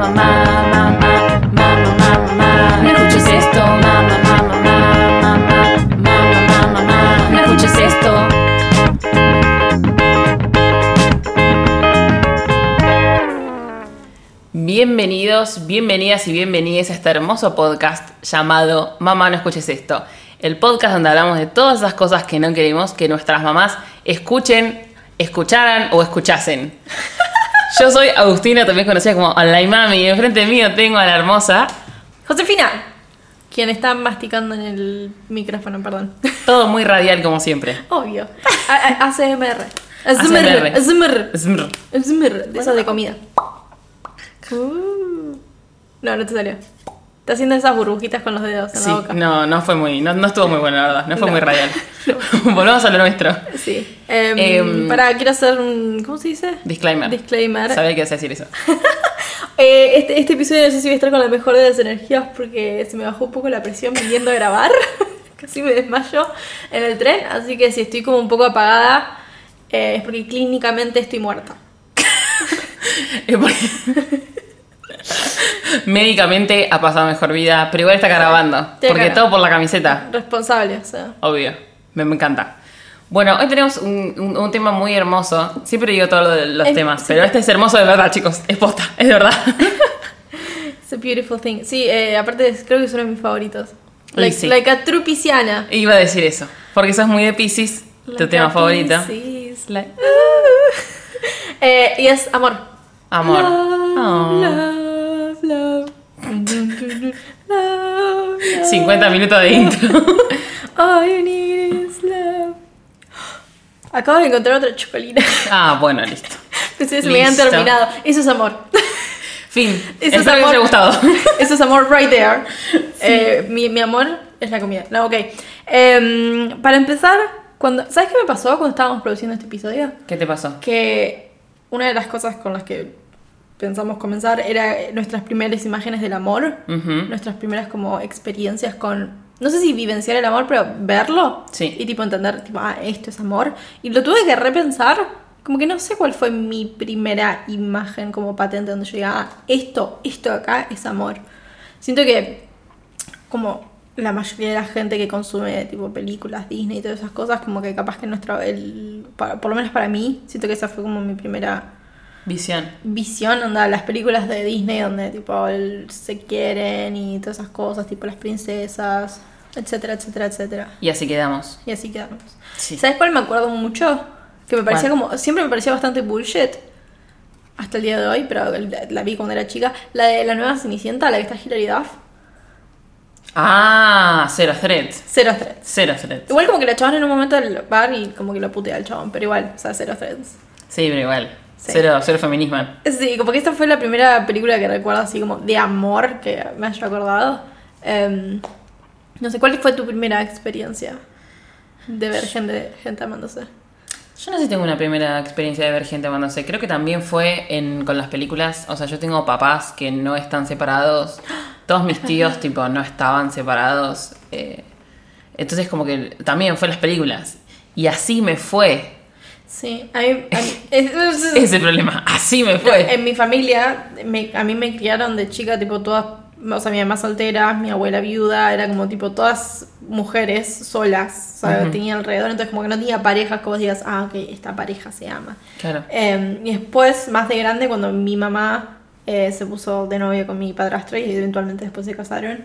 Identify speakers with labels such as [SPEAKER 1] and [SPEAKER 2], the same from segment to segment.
[SPEAKER 1] mamá, mamá, mamá, mamá, mamá. No escuches esto, mamá, mamá, mamá, mamá, mamá, mamá. No escuches esto. Bienvenidos, bienvenidas y bienvenidas a este hermoso podcast llamado Mamá no escuches esto. El podcast donde hablamos de todas esas cosas que no queremos que nuestras mamás escuchen, escucharan o escuchasen. Yo soy Agustina, también conocida como Online Mami, y enfrente mío tengo a la hermosa.
[SPEAKER 2] Josefina, quien está masticando en el micrófono, perdón.
[SPEAKER 1] Todo muy radial como siempre.
[SPEAKER 2] Obvio. A- a- ACMR.
[SPEAKER 1] ASMR. Smr.
[SPEAKER 2] ASMR. De esas de comida. Uh. No, no te salió. Está haciendo esas burbujitas con los dedos en
[SPEAKER 1] Sí,
[SPEAKER 2] la boca.
[SPEAKER 1] no, no fue muy, no, no estuvo muy bueno, la verdad, no fue
[SPEAKER 2] No.
[SPEAKER 1] muy radial. Volvamos a lo nuestro.
[SPEAKER 2] Sí. Em,
[SPEAKER 1] Em,
[SPEAKER 2] para, quiero hacer un. ¿Cómo se dice?
[SPEAKER 1] Disclaimer.
[SPEAKER 2] Disclaimer.
[SPEAKER 1] Sabía que ibas a decir eso.
[SPEAKER 2] Eh, este, este episodio no sé si voy a estar con la mejor de las energías porque se me bajó un poco la presión viniendo a grabar. Casi me desmayo en el tren. Así que si estoy como un poco apagada eh, es porque clínicamente estoy muerta.
[SPEAKER 1] Es porque- Médicamente ha pasado mejor vida, pero igual está grabando. Porque todo por la camiseta.
[SPEAKER 2] Responsable, o sea.
[SPEAKER 1] Obvio. Me, me encanta. Bueno, hoy tenemos un, un- un tema muy hermoso. Siempre digo todo lo de los
[SPEAKER 2] Es-
[SPEAKER 1] temas,
[SPEAKER 2] sí.
[SPEAKER 1] pero este es hermoso de verdad, chicos. Es posta, es de verdad.
[SPEAKER 2] It's a beautiful thing. Sí, eh, aparte creo que es uno de mis favoritos. Like,
[SPEAKER 1] sí.
[SPEAKER 2] like a true pisciana.
[SPEAKER 1] Iba a decir eso. Porque sos muy de Pisces, tu tema
[SPEAKER 2] a
[SPEAKER 1] favorito.
[SPEAKER 2] Piscis, like- Eh, y es amor.
[SPEAKER 1] Amor.
[SPEAKER 2] Love,
[SPEAKER 1] Oh.
[SPEAKER 2] love, love. Love, love.
[SPEAKER 1] 50 minutos de intro.
[SPEAKER 2] All you need is love. Acabo de encontrar otra chocolina.
[SPEAKER 1] ah, bueno, listo.
[SPEAKER 2] Pensé que me habían terminado. Eso es amor.
[SPEAKER 1] Fin.
[SPEAKER 2] Eso
[SPEAKER 1] Espero
[SPEAKER 2] es
[SPEAKER 1] que les haya
[SPEAKER 2] amor.
[SPEAKER 1] gustado.
[SPEAKER 2] Eso es amor right there. Eh, mi, mi amor es la comida. No, ok. Em, para empezar, cuando, ¿sabes qué me pasó cuando estábamos produciendo este episodio?
[SPEAKER 1] ¿Qué te pasó?
[SPEAKER 2] Que una de las cosas con las que pensamos comenzar era nuestras primeras imágenes del amor.
[SPEAKER 1] Ujú.
[SPEAKER 2] Nuestras primeras como experiencias con... No sé si vivenciar el amor, pero verlo.
[SPEAKER 1] Sí.
[SPEAKER 2] Y tipo entender, tipo, ah, esto es amor. Y lo tuve que repensar. Como que no sé cuál fue mi primera imagen como patente donde yo diga, ah, esto, esto de acá es amor. Siento que como la mayoría de la gente que consume tipo películas Disney y todas esas cosas, como que capaz que nuestra, el, por lo menos para mí, siento que esa fue como mi primera
[SPEAKER 1] Visión.
[SPEAKER 2] visión, onda, las películas de Disney donde tipo el- se quieren y todas esas cosas, tipo las princesas, etcétera, etcétera, etcétera.
[SPEAKER 1] Y así quedamos.
[SPEAKER 2] Y así quedamos.
[SPEAKER 1] Sí.
[SPEAKER 2] ¿Sabes cuál me acuerdo mucho? Que me parecía
[SPEAKER 1] ¿Cuál?
[SPEAKER 2] como, siempre me parecía bastante bullshit. Hasta el día de hoy, pero la, la vi cuando era chica. La de la nueva Cenicienta, la que está Hilary Duff.
[SPEAKER 1] Ah, cero threads.
[SPEAKER 2] Cero threads.
[SPEAKER 1] Cero.
[SPEAKER 2] Igual como que la chavan en un momento del bar y como que lo putea al chabón, pero igual, o sea, cero threads.
[SPEAKER 1] Sí, pero igual.
[SPEAKER 2] Sí.
[SPEAKER 1] Cero, cero feminismo.
[SPEAKER 2] Sí, como que esta fue la primera película que recuerdo así como de amor que me haya acordado. Em, no sé, ¿cuál fue tu primera experiencia de ver gente, gente amándose?
[SPEAKER 1] Yo no sé si tengo una primera experiencia de ver gente amándose. Creo que también fue en, con las películas. O sea, yo tengo papás que no están separados. Todos mis tíos, tipo, no estaban separados. eh, entonces, como que también fue las películas. Y así me fue.
[SPEAKER 2] Sí, a mí, a mí- es- es-
[SPEAKER 1] Ese es el problema. Así me fue.
[SPEAKER 2] en mi familia, me- a mí me criaron de chica, tipo, todas, o sea, mi mamá soltera, mi abuela viuda, era como, tipo, todas mujeres solas, o sea,
[SPEAKER 1] Ujú.
[SPEAKER 2] tenía alrededor, entonces como que no tenía parejas vos digas, ah, ok, esta pareja se ama.
[SPEAKER 1] Claro.
[SPEAKER 2] Eh, y después, más de grande, cuando mi mamá eh, se puso de novia con mi padrastro y eventualmente después se casaron,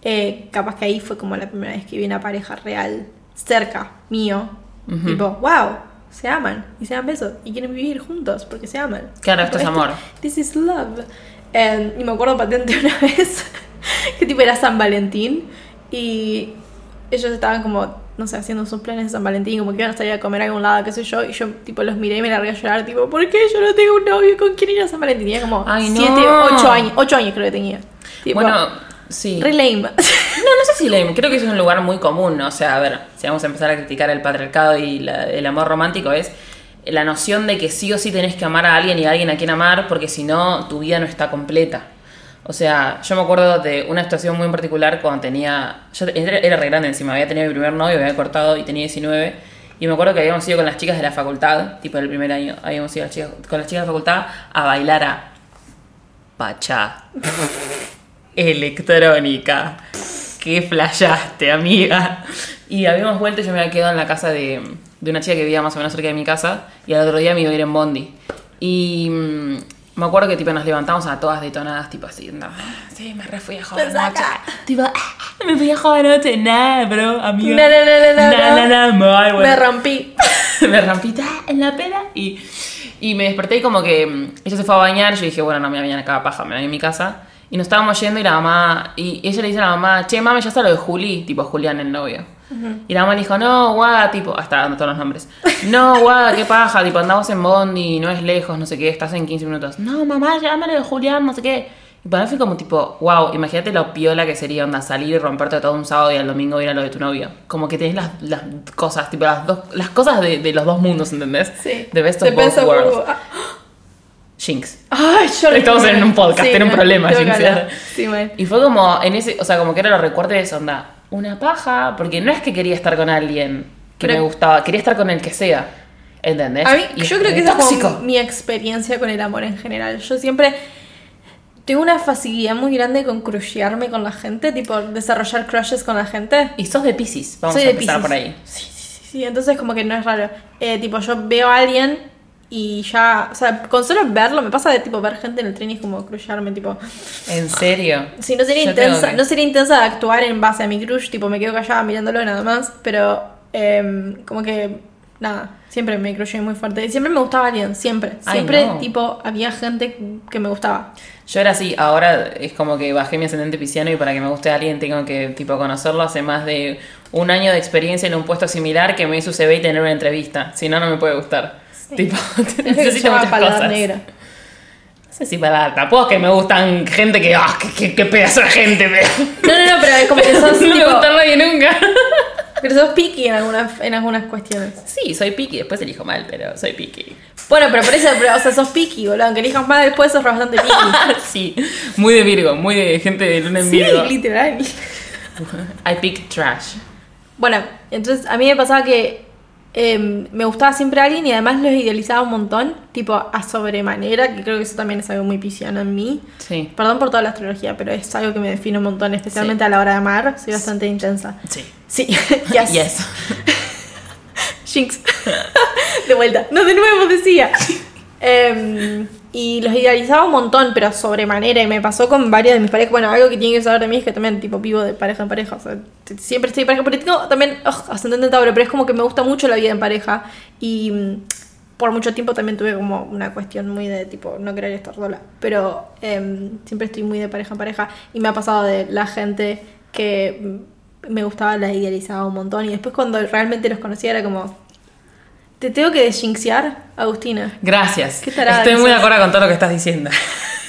[SPEAKER 2] eh, capaz que ahí fue como la primera vez que vi una pareja real cerca mío.
[SPEAKER 1] Ujú.
[SPEAKER 2] Tipo, wow, se aman y se dan besos y quieren vivir juntos porque se aman.
[SPEAKER 1] Claro, esto es amor.
[SPEAKER 2] This is love. Eh, y me acuerdo patente una vez que tipo era San Valentín y ellos estaban como, no sé, haciendo sus planes de San Valentín, como que iban a salir a comer a algún lado, qué sé yo, y yo tipo los miré y me largué a llorar, tipo, ¿por qué yo no tengo un novio con quien ir a San Valentín? Tenía como
[SPEAKER 1] Ay,
[SPEAKER 2] 7,
[SPEAKER 1] no.
[SPEAKER 2] 8 años, 8 años creo que tenía. Tipo,
[SPEAKER 1] bueno, sí.
[SPEAKER 2] re lame.
[SPEAKER 1] No, no sé si lame, creo que eso es un lugar muy común, ¿no? o sea, a ver, si vamos a empezar a criticar el patriarcado y la- el amor romántico es la noción de que sí o sí tenés que amar a alguien y a alguien a quien amar porque si no tu vida no está completa. O sea, yo me acuerdo de una situación muy en particular cuando tenía, yo era, re grande encima, había tenido mi primer novio, me había cortado y tenía 19 y me acuerdo que habíamos ido con las chicas de la facultad, tipo el primer año, habíamos ido las chicas- con las chicas de la facultad a bailar a Pachá. Electrónica. Qué flashaste, amiga. Y habíamos vuelto y yo me había quedado en la casa de, de una chica que vivía más o menos cerca de mi casa. Y al otro día me iba a ir en Bondi. Y mm, me acuerdo que tipo nos levantamos a todas detonadas, tipo así. No, sí, me re fui a joder
[SPEAKER 2] saca.
[SPEAKER 1] Tipo, "Ah, me fui a joder anoche. Nada, bro, amiga.
[SPEAKER 2] No, no, no, no, no,
[SPEAKER 1] Nah,
[SPEAKER 2] no.
[SPEAKER 1] bueno.
[SPEAKER 2] Me rompí.
[SPEAKER 1] me rompí ta, en la pera y, y me desperté y como que mm, ella se fue a bañar yo dije, bueno, no me voy a bañar acá, paja, me voy a mi casa. Y nos estábamos yendo y la mamá, y ella le dice a la mamá, che, mami, ya está lo de Juli, tipo Julián, el novio. Y la mamá le dijo, no, guada, tipo, hasta dando todos los nombres. No, guada, qué paja, tipo, andamos en Bondi, no es lejos, no sé qué, estás en 15 minutos. No, mamá, llámalo de Julián, no sé qué. Y para mí fue como tipo, wow, imagínate lo piola que sería onda salir y romperte todo un sábado y al domingo ir a lo de tu novio. Como que tenés las, las cosas, tipo las dos, las cosas de, de los dos mundos, ¿entendés?
[SPEAKER 2] Sí.
[SPEAKER 1] The best of
[SPEAKER 2] The
[SPEAKER 1] both
[SPEAKER 2] best
[SPEAKER 1] worlds. Jinx.
[SPEAKER 2] Ay, yo
[SPEAKER 1] Estamos en un podcast, tiene un
[SPEAKER 2] no,
[SPEAKER 1] problema, Jinx.
[SPEAKER 2] Sí.
[SPEAKER 1] Y fue como en ese, o sea, como que era los recuerdos de onda. Una paja, porque no es que quería estar con alguien que
[SPEAKER 2] Pero-
[SPEAKER 1] me gustaba, quería estar con el que sea. ¿Entendés?
[SPEAKER 2] A mí,
[SPEAKER 1] Y
[SPEAKER 2] yo creo que esa es como mi experiencia con el amor en general. Yo siempre tengo una facilidad muy grande con crushearme con la gente, tipo desarrollar crushes con la gente.
[SPEAKER 1] Y sos de Pisces, vamos
[SPEAKER 2] Soy
[SPEAKER 1] a empezar por ahí.
[SPEAKER 2] Sí, sí, sí, sí, entonces como que no es raro. Eh, tipo, yo veo a alguien y ya, o sea, con solo verlo, me pasa de tipo ver gente en el tren y es como crushearme, tipo...
[SPEAKER 1] ¿En serio?
[SPEAKER 2] Sí, no sería
[SPEAKER 1] Yo
[SPEAKER 2] intensa,
[SPEAKER 1] que-
[SPEAKER 2] no sería intensa de actuar en base a mi crush, tipo me quedo callada mirándolo nada más, pero em, como que nada, siempre me crushé muy fuerte. Y siempre me gustaba alguien, siempre.
[SPEAKER 1] Ay,
[SPEAKER 2] Siempre,
[SPEAKER 1] no.
[SPEAKER 2] tipo, había gente que me gustaba.
[SPEAKER 1] Yo era así, ahora es como que bajé mi ascendente pisciano y para que me guste alguien tengo que tipo conocerlo hace más de un año de experiencia en un puesto similar que me hizo CV y tener una entrevista. Si no, no me puede gustar. Tipo,
[SPEAKER 2] que se
[SPEAKER 1] necesito muchas
[SPEAKER 2] paladar
[SPEAKER 1] cosas.
[SPEAKER 2] negra.
[SPEAKER 1] No sé si para tampoco es que me gustan gente que, ah, qué, pedazo de gente, pero
[SPEAKER 2] No, no, no, pero es como que sos,
[SPEAKER 1] no me
[SPEAKER 2] tipo,
[SPEAKER 1] gusta nadie nunca.
[SPEAKER 2] pero sos picky en algunas, en algunas cuestiones.
[SPEAKER 1] Sí, soy picky, después elijo mal, pero soy picky.
[SPEAKER 2] Bueno, pero por eso, pero, o sea, sos picky, boludo. Aunque elijas más después sos bastante picky.
[SPEAKER 1] sí, muy de Virgo, muy de gente de luna en
[SPEAKER 2] sí,
[SPEAKER 1] Virgo.
[SPEAKER 2] literal.
[SPEAKER 1] I pick trash.
[SPEAKER 2] Bueno, entonces a mí me pasaba que eh, me gustaba siempre alguien y además los idealizaba un montón, tipo a sobremanera, que creo que eso también es algo muy pisciano en mí.
[SPEAKER 1] Sí,
[SPEAKER 2] Perdón por toda la astrología, pero es algo que me define un montón, especialmente a la hora de amar. Soy bastante intensa.
[SPEAKER 1] sí.
[SPEAKER 2] Sí, yes.
[SPEAKER 1] Yes.
[SPEAKER 2] Jinx. de vuelta. No, de nuevo decía. Em, y los idealizaba un montón, pero sobremanera. Y me pasó con varias de mis parejas. Bueno, algo que tienen que saber de mí es que también, tipo, vivo de pareja en pareja. O sea, siempre estoy en pareja. Porque tengo también, ugh, ascendente en Tauro, pero es como que me gusta mucho la vida en pareja. Y mm, por mucho tiempo también tuve como una cuestión muy de, tipo, no querer estar sola. Pero em, siempre estoy muy de pareja en pareja. Y me ha pasado de la gente que mm, me gustaba, la idealizaba un montón. Y después cuando realmente los conocía era como... Te tengo que desinxiar, Agustina.
[SPEAKER 1] Gracias.
[SPEAKER 2] Qué tarada
[SPEAKER 1] Estoy muy de acuerdo con todo lo que estás diciendo.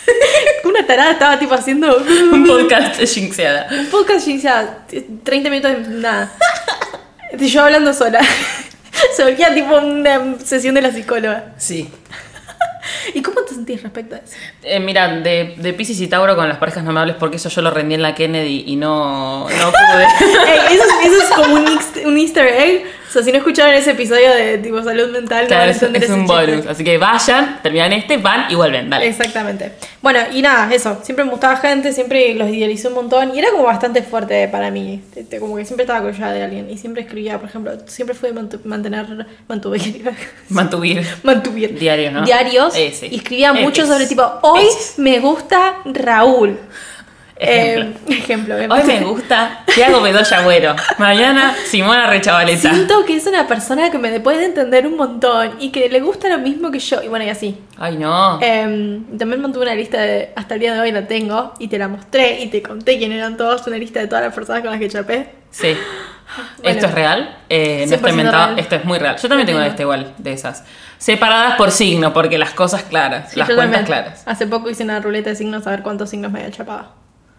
[SPEAKER 2] Una tarada estaba tipo haciendo
[SPEAKER 1] Un podcast jinxeada.
[SPEAKER 2] un podcast ya 30 minutos de nada. Yo hablando sola. Se volvía tipo una sesión de la psicóloga.
[SPEAKER 1] Sí.
[SPEAKER 2] ¿Y cómo te sentís respecto a eso?
[SPEAKER 1] Eh, mira, de, de Pisces y Tauro con las parejas no me hables porque eso yo lo rendí en la Kennedy y no, no pude.
[SPEAKER 2] Ey, eso, es, eso es como un, un easter egg. Sea, si no escucharon ese episodio de tipo salud mental, no van
[SPEAKER 1] Claro,
[SPEAKER 2] a
[SPEAKER 1] es,
[SPEAKER 2] entender
[SPEAKER 1] es
[SPEAKER 2] ese
[SPEAKER 1] un
[SPEAKER 2] chiste.
[SPEAKER 1] bonus. Así que vayan, terminan este, van y vuelven. Dale.
[SPEAKER 2] Exactamente. Bueno, y nada, eso. Siempre me gustaba gente, siempre los idealicé un montón. Y era como bastante fuerte para mí. Este, Como que siempre estaba collada de alguien. Y siempre escribía, por ejemplo, siempre fue mantu- mantener. Mantuvir.
[SPEAKER 1] Mantuvir.
[SPEAKER 2] Mantuvir.
[SPEAKER 1] Diarios, ¿no?
[SPEAKER 2] Diarios.
[SPEAKER 1] Ese.
[SPEAKER 2] Y escribía mucho sobre tipo, hoy
[SPEAKER 1] Ese.
[SPEAKER 2] me gusta Raúl.
[SPEAKER 1] Ejemplo.
[SPEAKER 2] Eh, ejemplo.
[SPEAKER 1] Hoy me gusta Tiago Bedoya Agüero. Mañana Simona Rechavaleta.
[SPEAKER 2] Siento que es una persona que me puede entender un montón y que le gusta lo mismo que yo. Y bueno, y así.
[SPEAKER 1] Ay, no.
[SPEAKER 2] Eh, también mantuve una lista de, hasta el día de hoy la tengo, y te la mostré y te conté quién eran todos, una lista de todas las personas con las que chapé.
[SPEAKER 1] Sí.
[SPEAKER 2] Bueno.
[SPEAKER 1] ¿Esto es real? Eh, no está
[SPEAKER 2] 100%
[SPEAKER 1] inventado.
[SPEAKER 2] real.
[SPEAKER 1] Esto es muy real. Yo también tengo lista igual de esas. Separadas por signo, porque las cosas claras.
[SPEAKER 2] Sí,
[SPEAKER 1] las cuentas
[SPEAKER 2] también.
[SPEAKER 1] claras.
[SPEAKER 2] Hace poco hice una ruleta de signos a ver cuántos signos me había chapado.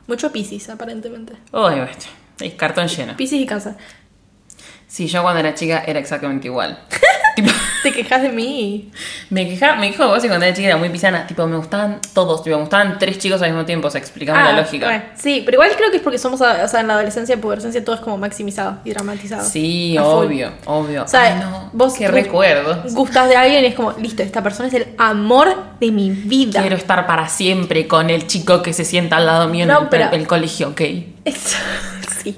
[SPEAKER 2] Mucho Pisces, aparentemente.
[SPEAKER 1] Uy, bueno, es cartón lleno.
[SPEAKER 2] Pisces y cáncer.
[SPEAKER 1] Sí, yo cuando era chica era exactamente igual.
[SPEAKER 2] Te quejas de mí.
[SPEAKER 1] Me quejaba, me quejo de vos y cuando era chica era muy pisana. Tipo, me gustaban todos, tipo, me gustaban tres chicos al mismo tiempo. O sea, explícame
[SPEAKER 2] Ah,
[SPEAKER 1] la lógica.
[SPEAKER 2] bueno, sí, pero igual creo que es porque somos, o sea, en la adolescencia y adolescencia todo es como maximizado y dramatizado.
[SPEAKER 1] Sí,
[SPEAKER 2] full.
[SPEAKER 1] obvio, obvio.
[SPEAKER 2] O sea,
[SPEAKER 1] Ay, no,
[SPEAKER 2] vos
[SPEAKER 1] qué recuerdo.
[SPEAKER 2] Gustas de alguien y es como, listo, esta persona es el amor de mi vida.
[SPEAKER 1] Quiero estar para siempre con el chico que se sienta al lado mío en el,
[SPEAKER 2] pero-
[SPEAKER 1] el colegio, ok.
[SPEAKER 2] Eso, sí.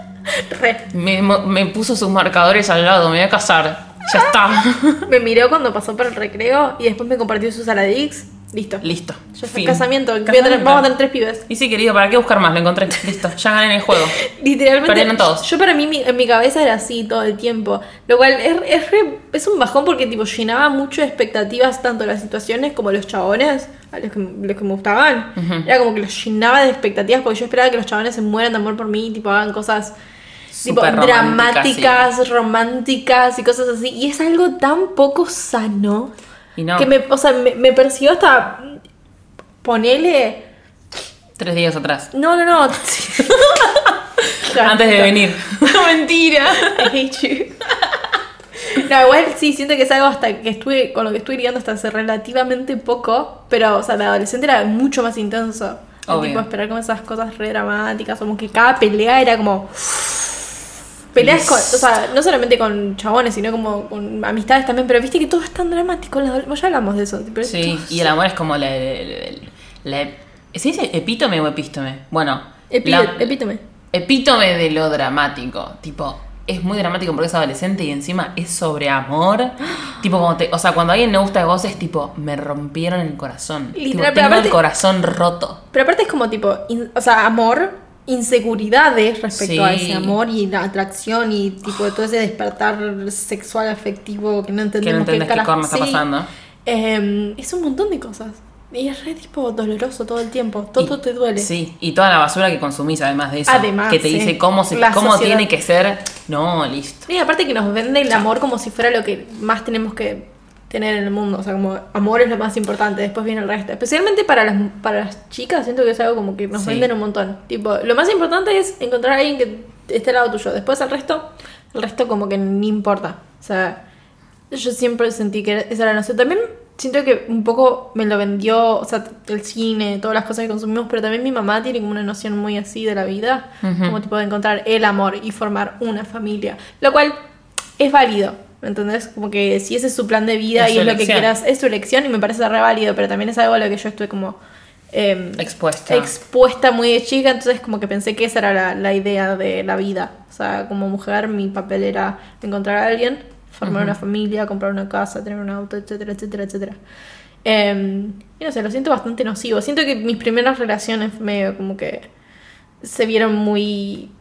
[SPEAKER 2] Re.
[SPEAKER 1] Me, me puso sus marcadores al lado, me voy a casar. Ya está.
[SPEAKER 2] Me miró cuando pasó por el recreo y después me compartió sus Saladix. Listo.
[SPEAKER 1] Listo.
[SPEAKER 2] Ya está,
[SPEAKER 1] Fin.
[SPEAKER 2] casamiento. Voy a tener-
[SPEAKER 1] Casamiento.
[SPEAKER 2] vamos a tener tres pibes.
[SPEAKER 1] Y sí, querido, ¿para qué buscar más? Lo encontré. Listo, ya gané en el juego.
[SPEAKER 2] Literalmente.
[SPEAKER 1] Perdieron todos.
[SPEAKER 2] Yo para mí, mi- en mi cabeza era así todo el tiempo. Lo cual es, es, re- es un bajón porque tipo llenaba mucho de expectativas tanto las situaciones como los chabones a los que, los que me gustaban. Era como que los llenaba de expectativas porque yo esperaba que los chabones se mueran de amor por mí, tipo hagan cosas tipo dramáticas, románticas y cosas así. Y es algo tan poco sano
[SPEAKER 1] Y no,
[SPEAKER 2] que me, o sea, me, me persiguió hasta ponele.
[SPEAKER 1] tres días atrás.
[SPEAKER 2] No, no, no.
[SPEAKER 1] Antes de venir. Mentira.
[SPEAKER 2] I hate you. No, igual sí, siento que es algo hasta que estuve, con lo que estuve lidiando hasta hace relativamente poco, pero, o sea, de adolescente era mucho más intenso. El tipo esperar como esas cosas re dramáticas, como que cada pelea era como... Peleas con, o sea, no solamente con chabones, sino como con amistades también, pero viste que todo es tan dramático. Ya hablamos de eso. pero
[SPEAKER 1] Sí,
[SPEAKER 2] todo-
[SPEAKER 1] y el amor es como la. la, la- ¿Se dice epítome o epístome? Bueno,
[SPEAKER 2] Epi-
[SPEAKER 1] la-
[SPEAKER 2] epítome.
[SPEAKER 1] epítome de lo dramático. Tipo, es muy dramático porque es adolescente y encima es sobre amor. tipo, como te, o sea, cuando a alguien no gusta de vos es tipo, me rompieron el corazón.
[SPEAKER 2] Literal,
[SPEAKER 1] tipo, tengo
[SPEAKER 2] aparte-
[SPEAKER 1] el corazón roto.
[SPEAKER 2] Pero aparte es como tipo, in- o sea, amor, inseguridades respecto a ese amor y la atracción y tipo de todo ese despertar sexual afectivo que no entendemos
[SPEAKER 1] entendés qué
[SPEAKER 2] carajo-
[SPEAKER 1] corno está pasando.
[SPEAKER 2] Eh, es un montón de cosas. Y es re tipo doloroso todo el tiempo. Todo
[SPEAKER 1] Y-
[SPEAKER 2] te duele.
[SPEAKER 1] Sí, y toda la basura que consumís además de eso.
[SPEAKER 2] Además,
[SPEAKER 1] que te
[SPEAKER 2] sí.
[SPEAKER 1] dice cómo, se,
[SPEAKER 2] La
[SPEAKER 1] cómo
[SPEAKER 2] sociedad.
[SPEAKER 1] tiene que ser. No, listo.
[SPEAKER 2] Y aparte que nos vende el amor como si fuera lo que más tenemos que tener en el mundo. O sea, como amor es lo más importante, después viene el resto. Especialmente para las, para las chicas, siento que es algo como que nos
[SPEAKER 1] Sí.
[SPEAKER 2] venden un montón. Tipo, lo más importante es encontrar a alguien que esté al lado tuyo. Después el resto, el resto como que ni importa. O sea, yo siempre sentí que esa era la noción. También siento que un poco me lo vendió, o sea, el cine, todas las cosas que consumimos, pero también mi mamá tiene como una noción muy así de la vida, como tipo de encontrar el amor y formar una familia, lo cual es válido, ¿me entendés? Como que si ese es su plan de vida
[SPEAKER 1] Es
[SPEAKER 2] y es lo que quieras, es su elección y me parece re válido, pero también es algo a lo que yo estoy como... em,
[SPEAKER 1] Expuesta.
[SPEAKER 2] expuesta muy de chica, entonces como que pensé que esa era la, la idea de la vida. O sea, como mujer mi papel era encontrar a alguien, formar una familia, comprar una casa, tener un auto, etcétera, etcétera, etcétera. Em, y no sé, lo siento bastante nocivo. Siento que mis primeras relaciones medio como que se vieron muy...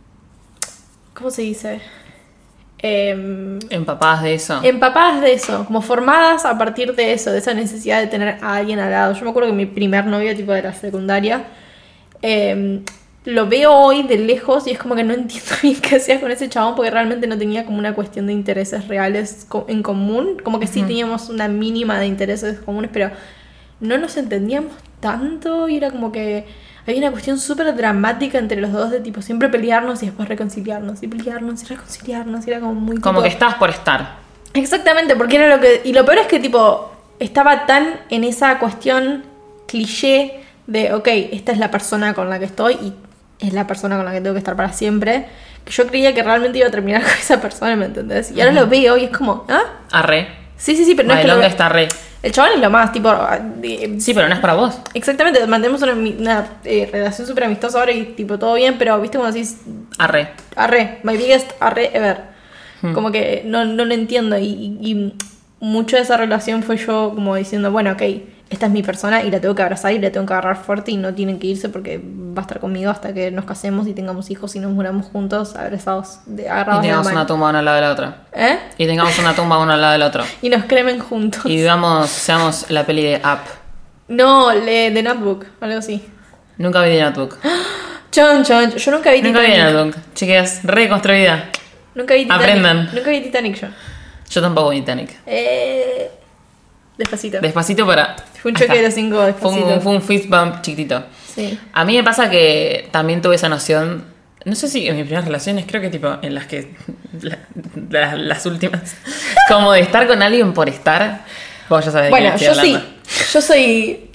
[SPEAKER 2] ¿Cómo se dice? Em,
[SPEAKER 1] Empapadas de eso.
[SPEAKER 2] empapadas de eso, como formadas a partir de eso, de esa necesidad de tener a alguien al lado. Yo me acuerdo que mi primer novio, tipo de la secundaria, eh, lo veo hoy de lejos y es como que no entiendo bien qué hacía con ese chabón porque realmente no tenía como una cuestión de intereses reales en común. Como que sí teníamos una mínima de intereses comunes, pero no nos entendíamos tanto y era como que había una cuestión súper dramática entre los dos de tipo siempre pelearnos y después reconciliarnos y pelearnos y reconciliarnos y era como muy
[SPEAKER 1] Como
[SPEAKER 2] tipo-
[SPEAKER 1] que estás por estar.
[SPEAKER 2] Exactamente, porque era lo que. Y lo peor es que, tipo, estaba tan en esa cuestión cliché de, ok, esta es la persona con la que estoy y es la persona con la que tengo que estar para siempre, que yo creía que realmente iba a terminar con esa persona, ¿me entendés? Y ahora lo veo y es como, ¿ah?
[SPEAKER 1] Arre.
[SPEAKER 2] Sí, sí, sí, pero no es que lo
[SPEAKER 1] está re.
[SPEAKER 2] El chaval es lo más, tipo. ah,
[SPEAKER 1] Sí, pero no es para vos.
[SPEAKER 2] Exactamente, mantenemos una, una, eh, relación súper amistosa ahora y, tipo, todo bien, pero, ¿viste cuando decís,
[SPEAKER 1] Arre.
[SPEAKER 2] arre, my biggest arre ever.
[SPEAKER 1] Hmm.
[SPEAKER 2] Como que no, no lo entiendo y, y- y mucho de esa relación fue yo como diciendo, bueno, ok, esta es mi persona y la tengo que abrazar y la tengo que agarrar fuerte y no tienen que irse porque va a estar conmigo hasta que nos casemos y tengamos hijos y nos muramos juntos, abrazados, de,
[SPEAKER 1] Y
[SPEAKER 2] agarrados de la
[SPEAKER 1] tengamos
[SPEAKER 2] mano.
[SPEAKER 1] una tumba uno al lado del otro.
[SPEAKER 2] ¿Eh?
[SPEAKER 1] Y tengamos una tumba uno al lado del otro.
[SPEAKER 2] Y nos cremen juntos.
[SPEAKER 1] Y vivamos, seamos la peli de Up.
[SPEAKER 2] No, le, de Notebook, algo así.
[SPEAKER 1] Nunca vi The Notebook.
[SPEAKER 2] Chon, chon, yo nunca vi
[SPEAKER 1] Nunca vi The
[SPEAKER 2] Titanic.
[SPEAKER 1] Notebook. Chiquillas, reconstruida.
[SPEAKER 2] Nunca vi Titanic.
[SPEAKER 1] Aprendan.
[SPEAKER 2] Nunca vi Titanic yo.
[SPEAKER 1] Yo tampoco vi Titanic.
[SPEAKER 2] Eh, despacito.
[SPEAKER 1] Despacito para.
[SPEAKER 2] Fue un choque de los cinco
[SPEAKER 1] Fue
[SPEAKER 2] despacito.
[SPEAKER 1] un, fue un fist bump chiquitito.
[SPEAKER 2] Sí.
[SPEAKER 1] A mí me pasa que también tuve esa noción No sé si en mis primeras relaciones, creo que tipo en las que. la- la- las últimas. Como de estar con alguien por estar. Vos ya sabés
[SPEAKER 2] Bueno, yo
[SPEAKER 1] estoy
[SPEAKER 2] sí.
[SPEAKER 1] hablando.
[SPEAKER 2] Yo soy.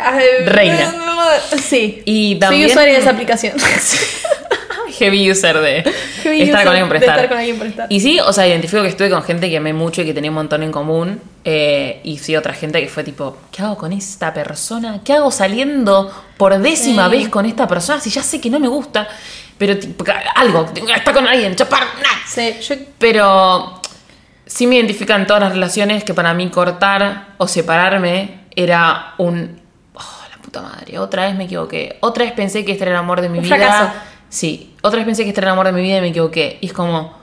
[SPEAKER 2] ah,
[SPEAKER 1] Reina.
[SPEAKER 2] Sí.
[SPEAKER 1] Y
[SPEAKER 2] Soy
[SPEAKER 1] también-
[SPEAKER 2] usuaria de esa aplicación.
[SPEAKER 1] Heavy user de
[SPEAKER 2] Heavy
[SPEAKER 1] estar
[SPEAKER 2] user
[SPEAKER 1] con alguien por
[SPEAKER 2] de
[SPEAKER 1] estar.
[SPEAKER 2] estar con alguien por estar.
[SPEAKER 1] Y sí, o sea, identifico que estuve con gente que amé mucho y que tenía un montón en común. eh, y sí, otra gente que fue tipo, ¿qué hago con esta persona? ¿Qué hago saliendo por décima vez con esta persona? Si ya sé que no me gusta. Pero tipo, algo, estar con alguien, chapar, nah.
[SPEAKER 2] Sí, yo
[SPEAKER 1] Pero sí me identifican todas las relaciones que para mí cortar o separarme era un... Oh, la puta madre, otra vez me equivoqué. Otra vez pensé que este era el amor de mi
[SPEAKER 2] Un
[SPEAKER 1] vida.
[SPEAKER 2] fracaso.
[SPEAKER 1] Sí, otra vez pensé que este era el amor de mi vida y me equivoqué. Y es como...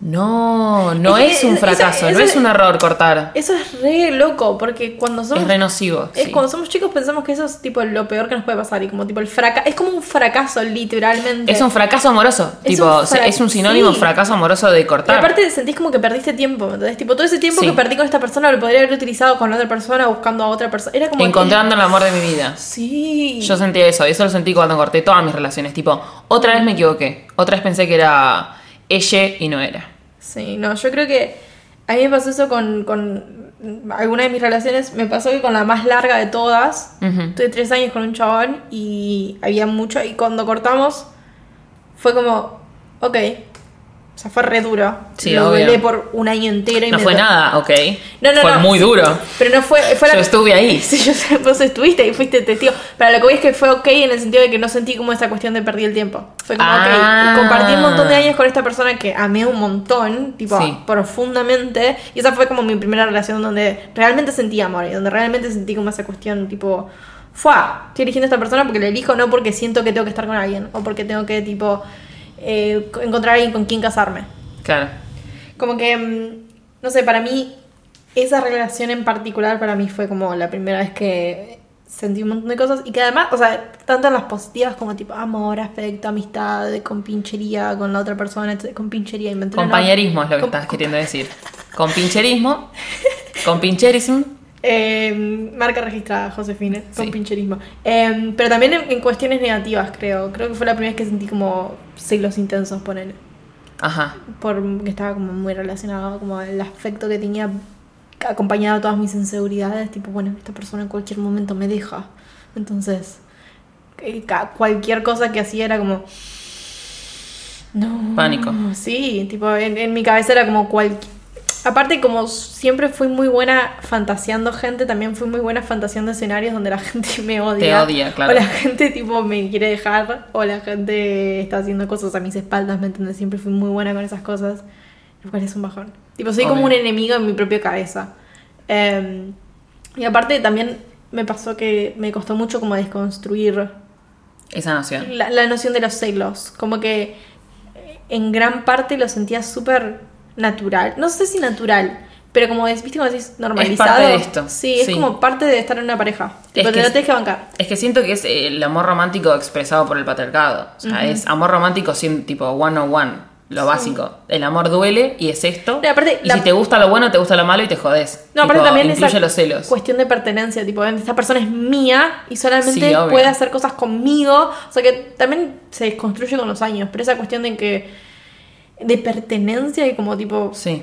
[SPEAKER 1] No, no
[SPEAKER 2] Es
[SPEAKER 1] un fracaso,
[SPEAKER 2] eso
[SPEAKER 1] no
[SPEAKER 2] es-
[SPEAKER 1] un error cortar.
[SPEAKER 2] Eso es re loco, porque cuando somos.
[SPEAKER 1] Es re nocivo.
[SPEAKER 2] es
[SPEAKER 1] sí.
[SPEAKER 2] cuando somos chicos pensamos que eso es tipo lo peor que nos puede pasar. Y como tipo el fracaso. Es como un fracaso, literalmente.
[SPEAKER 1] Es un fracaso amoroso.
[SPEAKER 2] Es
[SPEAKER 1] tipo,
[SPEAKER 2] un fra-
[SPEAKER 1] es un sinónimo
[SPEAKER 2] sí.
[SPEAKER 1] fracaso amoroso de
[SPEAKER 2] Y
[SPEAKER 1] cortar.
[SPEAKER 2] aparte sentís como que perdiste tiempo, entonces tipo todo ese tiempo
[SPEAKER 1] Sí.
[SPEAKER 2] que perdí con esta persona lo podría haber utilizado con otra persona buscando a otra persona. Era como
[SPEAKER 1] Encontrando el amor de mi vida.
[SPEAKER 2] Sí.
[SPEAKER 1] Yo sentí eso, eso lo sentí cuando corté todas mis relaciones. Tipo, otra vez me equivoqué. Otra vez pensé que era ella y no era.
[SPEAKER 2] Sí, no, yo creo que a mí me pasó eso con, con alguna de mis relaciones. Me pasó que con la más larga de todas,
[SPEAKER 1] Ujú.
[SPEAKER 2] tuve tres años con un chabón y había mucho. Y cuando cortamos, fue como, ok. O sea, fue re duro.
[SPEAKER 1] Sí,
[SPEAKER 2] Lo
[SPEAKER 1] obvio.
[SPEAKER 2] velé por un año entero y
[SPEAKER 1] No
[SPEAKER 2] me
[SPEAKER 1] fue nada, ok.
[SPEAKER 2] No, no,
[SPEAKER 1] fue
[SPEAKER 2] no.
[SPEAKER 1] muy duro.
[SPEAKER 2] Pero no fue. fue
[SPEAKER 1] Yo estuve ahí.
[SPEAKER 2] Sí, yo sé, vos estuviste y fuiste testigo. Pero lo que voy es que fue ok en el sentido de que no sentí como esa cuestión de perdí el tiempo. Fue como,
[SPEAKER 1] Ah.
[SPEAKER 2] ok, compartí un montón de años con esta persona que amé un montón, tipo,
[SPEAKER 1] Sí.
[SPEAKER 2] profundamente. Y esa fue como mi primera relación donde realmente sentí amor y donde realmente sentí como esa cuestión, tipo, fue, estoy eligiendo a esta persona porque la elijo, no porque siento que tengo que estar con alguien o porque tengo que, tipo, eh, encontrar a alguien con quien casarme.
[SPEAKER 1] Claro.
[SPEAKER 2] Como que, mm, no sé, para mí, esa relación en particular para mí fue como la primera vez que sentí un montón de cosas y que además, o sea, tanto en las positivas como tipo amor, afecto, amistad, con pinchería con la otra persona, con pinchería y me entré en la-
[SPEAKER 1] Compañerismo es lo que
[SPEAKER 2] Com-
[SPEAKER 1] estás queriendo decir. Con pincherismo.
[SPEAKER 2] Eh, marca registrada, Josefina, con
[SPEAKER 1] Sí.
[SPEAKER 2] pincherismo. Eh, pero también en, en cuestiones negativas, creo. Creo que fue la primera vez que sentí como celos intensos, ponele.
[SPEAKER 1] Ajá.
[SPEAKER 2] porque estaba como muy relacionado como el afecto que tenía acompañado a todas mis inseguridades tipo bueno esta persona en cualquier momento me deja entonces eh, cualquier cosa que hacía era como no
[SPEAKER 1] Pánico.
[SPEAKER 2] sí tipo en, en mi cabeza era como cualquier Aparte, como siempre fui muy buena fantaseando gente, también fui muy buena fantaseando escenarios donde la gente me odia.
[SPEAKER 1] Te odia, claro.
[SPEAKER 2] O la gente tipo me quiere dejar, o la gente está haciendo cosas a mis espaldas, ¿me entiendes? Siempre fui muy buena con esas cosas. Lo cual es un bajón. Tipo, soy como un enemigo en mi propia cabeza. Eh, y aparte también me pasó que me costó mucho como desconstruir
[SPEAKER 1] Esa noción.
[SPEAKER 2] la, la noción de los celos. Como que eh, en gran parte lo sentía súper natural. No sé si natural, pero como es, viste como decís, normalizado.
[SPEAKER 1] parte de esto,
[SPEAKER 2] Sí, es
[SPEAKER 1] sí.
[SPEAKER 2] como parte de estar en una pareja.
[SPEAKER 1] Es
[SPEAKER 2] te lo
[SPEAKER 1] es-
[SPEAKER 2] tenés que bancar.
[SPEAKER 1] Es que siento que es el amor romántico expresado por el patriarcado. O sea, es amor romántico sin tipo one on one, lo básico. El amor duele y es esto.
[SPEAKER 2] No, aparte,
[SPEAKER 1] y
[SPEAKER 2] la-
[SPEAKER 1] si te gusta lo bueno, te gusta lo malo y te jodes.
[SPEAKER 2] No, aparte
[SPEAKER 1] Tipo,
[SPEAKER 2] también
[SPEAKER 1] incluye los celos.
[SPEAKER 2] cuestión de pertenencia, tipo, esta persona es mía y solamente
[SPEAKER 1] Sí,
[SPEAKER 2] puede hacer cosas conmigo. O sea que también se desconstruye con los años, pero esa cuestión de que de pertenencia y como tipo
[SPEAKER 1] Sí.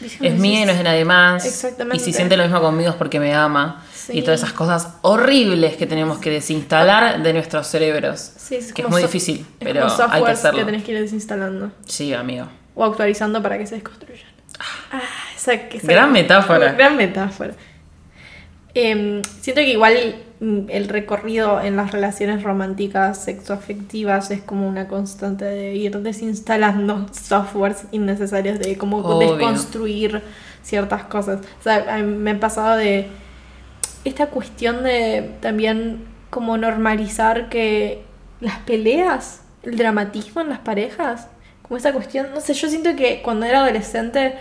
[SPEAKER 2] ¿viste
[SPEAKER 1] Es mía y no es de nadie más.
[SPEAKER 2] Exactamente.
[SPEAKER 1] Y si siente lo mismo conmigo es porque me ama.
[SPEAKER 2] Sí.
[SPEAKER 1] Y todas esas cosas horribles que tenemos que desinstalar de nuestros cerebros.
[SPEAKER 2] Sí, es
[SPEAKER 1] que es muy
[SPEAKER 2] so-
[SPEAKER 1] difícil,
[SPEAKER 2] es
[SPEAKER 1] pero
[SPEAKER 2] como
[SPEAKER 1] hay que hacerlo.
[SPEAKER 2] que tenés que ir desinstalando
[SPEAKER 1] Sí, amigo.
[SPEAKER 2] o actualizando para que se desconstruyan. Ah, esa, esa-
[SPEAKER 1] Gran metáfora.
[SPEAKER 2] Gran metáfora. Em, siento que igual mm, el recorrido en las relaciones románticas, sexoafectivas, es como una constante de ir desinstalando softwares innecesarios, de como
[SPEAKER 1] Obvio.
[SPEAKER 2] desconstruir ciertas cosas. O sea, me ha pasado de esta cuestión de también como normalizar que las peleas, el dramatismo en las parejas, como esa cuestión, no sé, yo siento que cuando era adolescente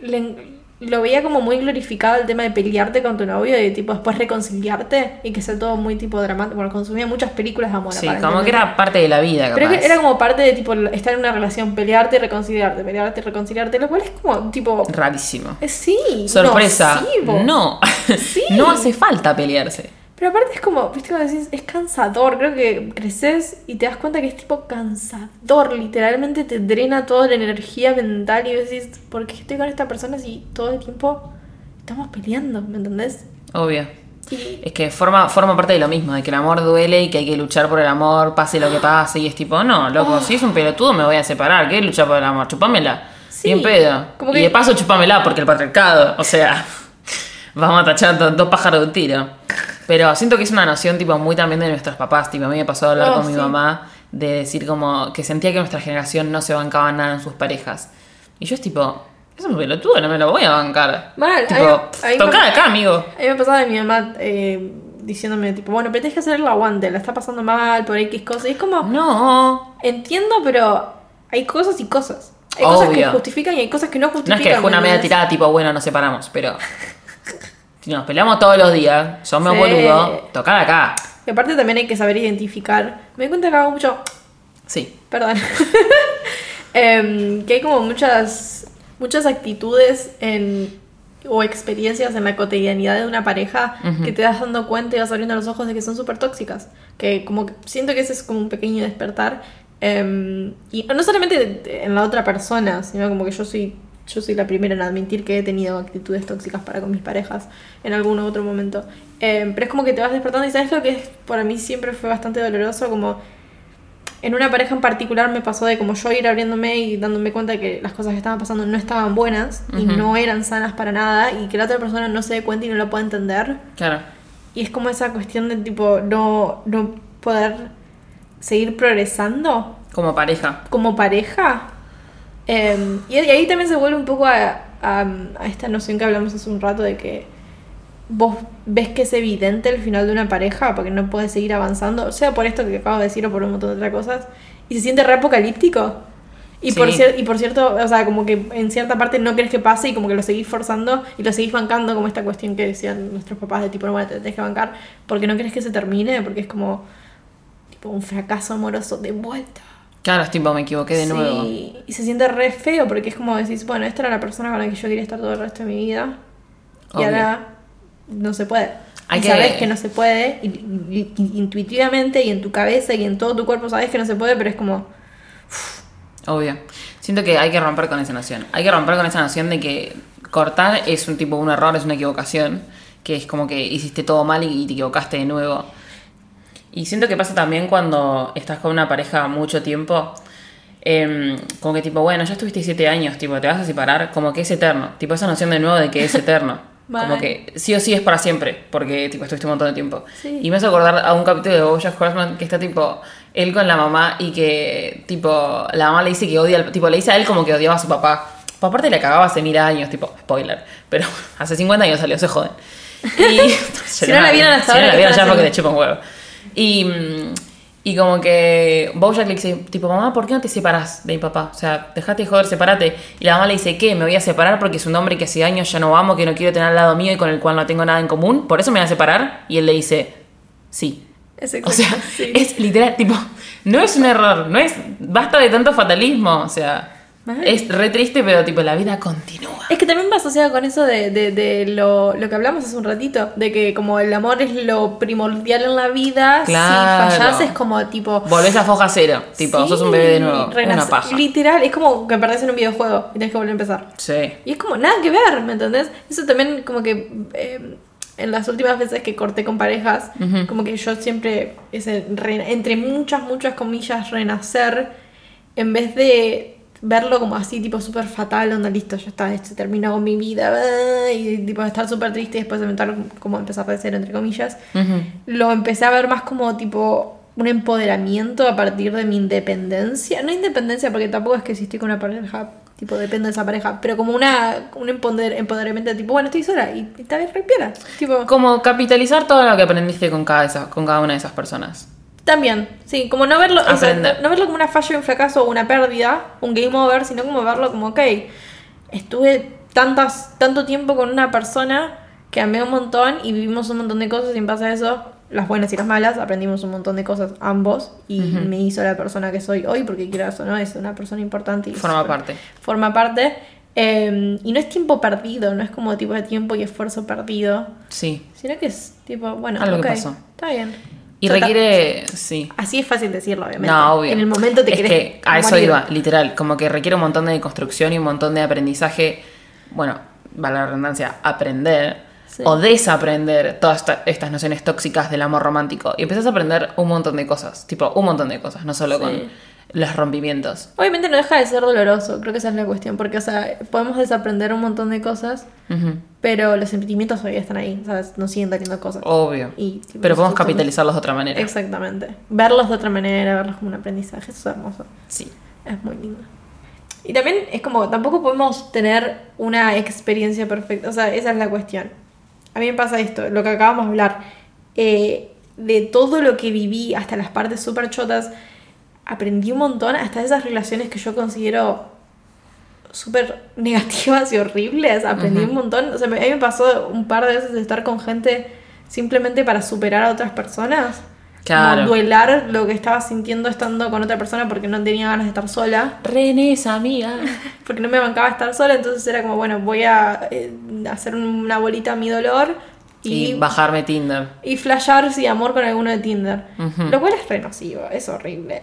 [SPEAKER 2] le- lo veía como muy glorificado el tema de pelearte con tu novio y tipo después reconciliarte y que sea todo muy tipo dramático. Bueno, consumía muchas películas de amor.
[SPEAKER 1] Sí, como que era parte de la vida,
[SPEAKER 2] Pero
[SPEAKER 1] capaz.
[SPEAKER 2] era como parte de tipo estar en una relación, pelearte y reconciliarte, pelearte y reconciliarte, lo cual es como tipo...
[SPEAKER 1] Rarísimo.
[SPEAKER 2] eh, Sí.
[SPEAKER 1] Sorpresa.
[SPEAKER 2] nocivo.
[SPEAKER 1] No.
[SPEAKER 2] Sí.
[SPEAKER 1] no hace falta pelearse.
[SPEAKER 2] Pero aparte es como, viste cuando decís, es cansador, creo que creces y te das cuenta que es tipo cansador, literalmente te drena toda la energía mental y decís, ¿por qué estoy con esta persona si todo el tiempo estamos peleando, ¿me entendés?
[SPEAKER 1] Obvio.
[SPEAKER 2] Y
[SPEAKER 1] Es que forma, forma parte de lo mismo, de que el amor duele y que hay que luchar por el amor, pase lo que pase, y es tipo, no, loco, si es un pelotudo me voy a separar, ¿qué luchar por el amor? Chupámela.
[SPEAKER 2] Sí,
[SPEAKER 1] Bien pedo.
[SPEAKER 2] como
[SPEAKER 1] Y de paso chupámela porque el patriarcado, o sea, vamos a tachar do- dos pájaros de un tiro. Pero siento que es una noción tipo muy también de nuestros papás, tipo, a mí me pasó a hablar
[SPEAKER 2] Oh,
[SPEAKER 1] con mi mamá de decir como que sentía que nuestra generación no se bancaba nada en sus parejas. Y yo es tipo, es un pelotudo, no me lo voy a bancar.
[SPEAKER 2] Mal,
[SPEAKER 1] tipo,
[SPEAKER 2] a mí- a mí me-
[SPEAKER 1] toca acá, amigo.
[SPEAKER 2] A mí me pasaba de mi mamá eh, diciéndome, tipo, bueno, pero tenés que hacer el aguante, la está pasando mal por X cosas. Y es como,
[SPEAKER 1] No,
[SPEAKER 2] entiendo, pero hay cosas y cosas. Hay cosas que justifican y hay cosas que no
[SPEAKER 1] No
[SPEAKER 2] justifican.
[SPEAKER 1] es que dejó una
[SPEAKER 2] ¿me
[SPEAKER 1] media tirada tipo, bueno, nos separamos, pero nos peleamos todos los días, somos
[SPEAKER 2] Sí.
[SPEAKER 1] boludos, tocar acá.
[SPEAKER 2] Y aparte también hay que saber identificar. Me di cuenta que hago mucho.
[SPEAKER 1] Sí,
[SPEAKER 2] Perdón. Em, que hay como muchas. muchas actitudes en. o experiencias en la cotidianidad de una pareja que te das dando cuenta y vas abriendo los ojos de que son súper tóxicas. Que como que siento que ese es como un pequeño despertar. Em, y no solamente en la otra persona, sino como que yo soy. Yo soy la primera en admitir que he tenido actitudes tóxicas para con mis parejas en algún otro momento. Em, pero es como que te vas despertando y sabes lo que es, para mí siempre fue bastante doloroso, como en una pareja en particular me pasó de como yo ir abriéndome y dándome cuenta de que las cosas que estaban pasando no estaban buenas y
[SPEAKER 1] Ujú.
[SPEAKER 2] no eran sanas para nada y que la otra persona no se dé cuenta y no lo pueda entender.
[SPEAKER 1] claro.
[SPEAKER 2] Y es como esa cuestión de tipo no, no poder seguir progresando
[SPEAKER 1] Como pareja.
[SPEAKER 2] como pareja. Eh, y y ahí también se vuelve un poco a, a- a esta noción que hablamos hace un rato de que vos ves que es evidente el final de una pareja porque no puedes seguir avanzando, sea por esto que acabo de decir o por un montón de otras cosas, y se siente re apocalíptico.
[SPEAKER 1] Sí.
[SPEAKER 2] y por cierto, o sea, como que en cierta parte no crees que pase y como que lo seguís forzando y lo seguís bancando, como esta cuestión que decían nuestros papás de tipo, no, bueno, te tenés que bancar, porque no crees que se termine, porque es como tipo un fracaso amoroso de vuelta.
[SPEAKER 1] Claro, es tipo, me equivoqué de nuevo.
[SPEAKER 2] Sí, y se siente re feo porque es como decís, bueno, esta era la persona con la que yo quería estar todo el resto de mi vida. Y ahora no se puede.
[SPEAKER 1] Hay
[SPEAKER 2] y
[SPEAKER 1] que-
[SPEAKER 2] sabes que no se puede, y, y- y- intuitivamente y en tu cabeza y en todo tu cuerpo sabes que no se puede, pero es como,
[SPEAKER 1] Obvio. Siento que hay que romper con esa noción. Hay que romper con esa noción de que cortar es un tipo, un error, es una equivocación. Que es como que hiciste todo mal y te equivocaste de nuevo. Y siento que pasa también cuando estás con una pareja mucho tiempo. em, como que tipo, bueno, ya estuviste siete años, tipo, te vas a separar, como que es eterno. Tipo, esa noción de nuevo de que es eterno. Como que sí o sí es para siempre, porque tipo, estuviste un montón de tiempo.
[SPEAKER 2] Sí.
[SPEAKER 1] Y me hace acordar a un capítulo de Bojack Horseman que está tipo, él con la mamá y que tipo, la mamá le dice que odia, al- tipo, le dice a él como que odiaba a su papá. Pues aparte le cagaba hace mil años, tipo, spoiler, pero hace 50 años salió, se joden. Y,
[SPEAKER 2] Si no la vieron hasta
[SPEAKER 1] si
[SPEAKER 2] ahora,
[SPEAKER 1] no la
[SPEAKER 2] ¿qué
[SPEAKER 1] vieron ya porque le chupa un huevo. Y, y como que Bojack le dice, tipo, mamá, ¿por qué no te separas de mi papá? O sea, dejate de joder, sepárate. Y la mamá le dice, ¿qué? Me voy a separar porque es un hombre que hace años ya no amo, que no quiero tener al lado mío y con el cual no tengo nada en común. ¿Por eso me voy a separar? Y él le dice, sí.
[SPEAKER 2] es
[SPEAKER 1] O sea,
[SPEAKER 2] sí.
[SPEAKER 1] es literal, tipo, no es un error, no es, basta de tanto fatalismo, o sea, Es re triste, pero tipo, la vida continúa.
[SPEAKER 2] Es que también va asociado con eso de, de, de lo, lo que hablamos hace un ratito, de que como el amor es lo primordial en la vida,
[SPEAKER 1] Claro.
[SPEAKER 2] si fallás es como tipo...
[SPEAKER 1] Volvés a foja cero, tipo,
[SPEAKER 2] sí,
[SPEAKER 1] sos un bebé de nuevo,
[SPEAKER 2] renace-
[SPEAKER 1] una paja.
[SPEAKER 2] Literal, es como que perdés en un videojuego y tenés que volver a empezar.
[SPEAKER 1] Sí.
[SPEAKER 2] Y es como nada que ver, ¿me entendés? Eso también como que eh, en las últimas veces que corté con parejas, como que yo siempre, ese re- entre muchas, muchas comillas, renacer, en vez de verlo como así, tipo súper fatal, onda, listo, ya está, se terminó con mi vida, y tipo estar súper triste y después inventar como empezar de cero, entre comillas,
[SPEAKER 1] Ujú.
[SPEAKER 2] lo empecé a ver más como tipo un empoderamiento a partir de mi independencia. No independencia, porque tampoco es que si estoy con una pareja, tipo, depende de esa pareja, pero como una, un empoder- empoderamiento de tipo, bueno, estoy sola y, y está bien, respiera. Tipo,
[SPEAKER 1] Como capitalizar todo lo que aprendiste con cada, esa- con cada una de esas personas.
[SPEAKER 2] También, sí, como no verlo, o sea, no, verlo como una falla, un fracaso o una pérdida, un game over, sino como verlo como, ok, estuve tantas, tanto tiempo con una persona que amé un montón y vivimos un montón de cosas y en base a eso, las buenas y las malas, aprendimos un montón de cosas ambos y me hizo la persona que soy hoy porque quieras o no, es una persona importante y
[SPEAKER 1] Forma parte.
[SPEAKER 2] Forma parte. Eh, y no es tiempo perdido, no es como tipo de tiempo y esfuerzo perdido,
[SPEAKER 1] Sí.
[SPEAKER 2] sino que es tipo, bueno,
[SPEAKER 1] Algo que
[SPEAKER 2] ok,
[SPEAKER 1] pasó.
[SPEAKER 2] está bien.
[SPEAKER 1] Y requiere, sí.
[SPEAKER 2] Así es fácil decirlo, obviamente.
[SPEAKER 1] No, obvio.
[SPEAKER 2] En el momento te
[SPEAKER 1] es
[SPEAKER 2] querés
[SPEAKER 1] que a eso
[SPEAKER 2] morir.
[SPEAKER 1] iba, literal. Como que requiere un montón de construcción y un montón de aprendizaje. Bueno, vale la redundancia, aprender
[SPEAKER 2] Sí.
[SPEAKER 1] o desaprender todas esta- estas nociones tóxicas del amor romántico. Y empezás a aprender un montón de cosas. Tipo, un montón de cosas, no solo
[SPEAKER 2] Sí.
[SPEAKER 1] con los rompimientos.
[SPEAKER 2] Obviamente no deja de ser doloroso, creo que esa es la cuestión, porque, o sea, podemos desaprender un montón de cosas,
[SPEAKER 1] Ujú,
[SPEAKER 2] pero los sentimientos todavía están ahí, ¿sabes? Nos siguen doliendo cosas.
[SPEAKER 1] Obvio.
[SPEAKER 2] Y, tipo,
[SPEAKER 1] Pero podemos capitalizarlos de otra manera.
[SPEAKER 2] Exactamente. Verlos de otra manera, verlos como un aprendizaje, eso es hermoso.
[SPEAKER 1] Sí.
[SPEAKER 2] Es muy lindo. Y también es como, tampoco podemos tener una experiencia perfecta. O sea, esa es la cuestión. A mí me pasa esto, lo que acabamos de hablar. eh, de todo lo que viví, hasta las partes súper chotas, aprendí un montón, hasta esas relaciones que yo considero súper negativas y horribles. Aprendí un montón. O sea, a mí me pasó un par de veces de estar con gente simplemente para superar a otras personas.
[SPEAKER 1] Claro.
[SPEAKER 2] Como duelar lo que estaba sintiendo estando con otra persona porque no tenía ganas de estar sola.
[SPEAKER 1] René es amiga.
[SPEAKER 2] Porque no me bancaba estar sola, entonces era como, bueno, voy a eh, hacer una bolita a mi dolor
[SPEAKER 1] Y,
[SPEAKER 2] y,
[SPEAKER 1] bajarme Tinder.
[SPEAKER 2] y flashear, sí, amor con alguno de Tinder.
[SPEAKER 1] Ujú.
[SPEAKER 2] Lo cual es re nocivo, es horrible.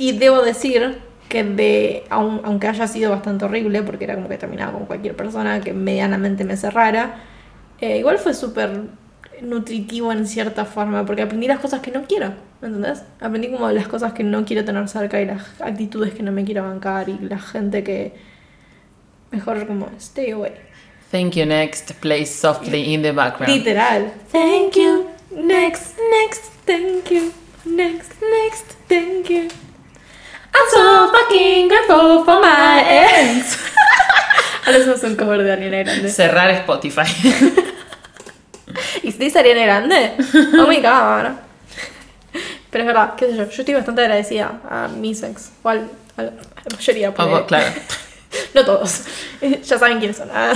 [SPEAKER 2] Y debo decir que de, aun- aunque haya sido bastante horrible, porque era como que terminaba con cualquier persona que medianamente me cerrara, eh, igual fue súper nutritivo en cierta forma, porque aprendí las cosas que no quiero, ¿me entendés? Aprendí como las cosas que no quiero tener cerca y las actitudes que no me quiero bancar y la gente que mejor como stay away.
[SPEAKER 1] Thank you next. Play softly in the background.
[SPEAKER 2] Literal. Thank you. Next, next, thank you. Next, next, thank you. I'm so fucking grateful for my ex. Ahora hacemos un cover de Ariana Grande.
[SPEAKER 1] Cerrar Spotify.
[SPEAKER 2] ¿Y si dice Ariana Grande? Oh my god. Pero es verdad, qué sé yo. Yo estoy bastante agradecida a mis ex. O al, a la mayoría. porque-
[SPEAKER 1] Vamos, claro.
[SPEAKER 2] No todos. Ya saben quiénes son. Ah.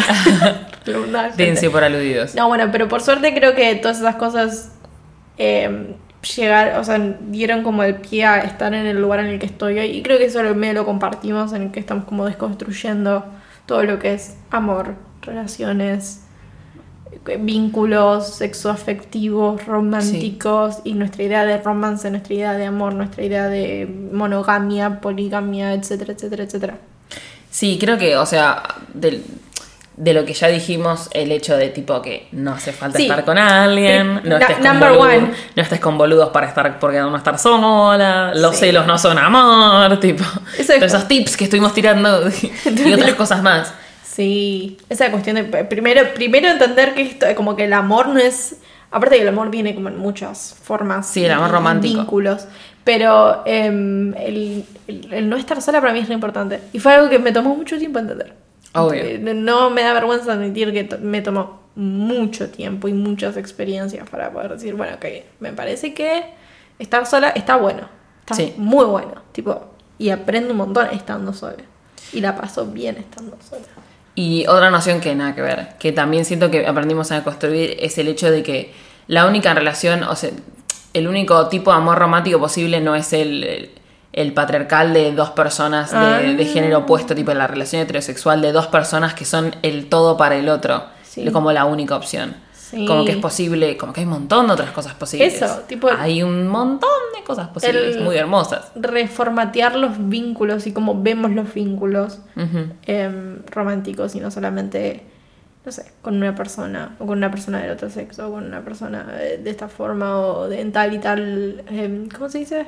[SPEAKER 1] Dense por aludidos.
[SPEAKER 2] No, bueno, pero por suerte creo que todas esas cosas eh, llegar, o sea, dieron como el pie a estar en el lugar en el que estoy hoy. Y creo que eso medio lo compartimos, en el que estamos como desconstruyendo todo lo que es amor, relaciones, vínculos sexoafectivos, románticos, y nuestra idea de romance, nuestra idea de amor, nuestra idea de monogamia, poligamia, etcétera, etcétera, etcétera.
[SPEAKER 1] Sí, creo que, o sea, del- de lo que ya dijimos, el hecho de tipo que no hace falta
[SPEAKER 2] Sí.
[SPEAKER 1] estar con alguien, no estés, con boludos, no estés con boludos para estar porque no estar sola, los
[SPEAKER 2] Sí.
[SPEAKER 1] celos no son amor, tipo,
[SPEAKER 2] Eso es-
[SPEAKER 1] todos esos tips que estuvimos tirando y otras cosas más.
[SPEAKER 2] Sí, esa cuestión de primero, primero entender que esto, como que el amor no es, aparte que el amor viene como en muchas formas,
[SPEAKER 1] Sí, el amor romántico.
[SPEAKER 2] vínculos, pero em, el, el- el no estar sola para mí es re importante y fue algo que me tomó mucho tiempo entender.
[SPEAKER 1] Obvio.
[SPEAKER 2] Eh, No me da vergüenza admitir que me tomó mucho tiempo y muchas experiencias para poder decir, bueno, ok, me parece que estar sola está bueno, está
[SPEAKER 1] Sí.
[SPEAKER 2] muy bueno, tipo, y aprendo un montón estando sola y la paso bien estando sola.
[SPEAKER 1] Y otra noción que nada que ver, que también siento que aprendimos a construir, es el hecho de que la única relación, o sea, el único tipo de amor romántico posible no es el, el, el patriarcal de dos personas de,
[SPEAKER 2] Ah.
[SPEAKER 1] de género opuesto, tipo la relación heterosexual de dos personas que son el todo para el otro,
[SPEAKER 2] Sí.
[SPEAKER 1] como la única opción.
[SPEAKER 2] Sí.
[SPEAKER 1] Como que es posible, como que hay un montón de otras cosas posibles.
[SPEAKER 2] Eso, tipo-
[SPEAKER 1] Hay un montón de cosas posibles, muy hermosas.
[SPEAKER 2] reformatear los vínculos y cómo vemos los vínculos em, románticos y no solamente, no sé, con una persona o con una persona del otro sexo o con una persona eh, de esta forma o de en tal y tal, em, ¿cómo se dice?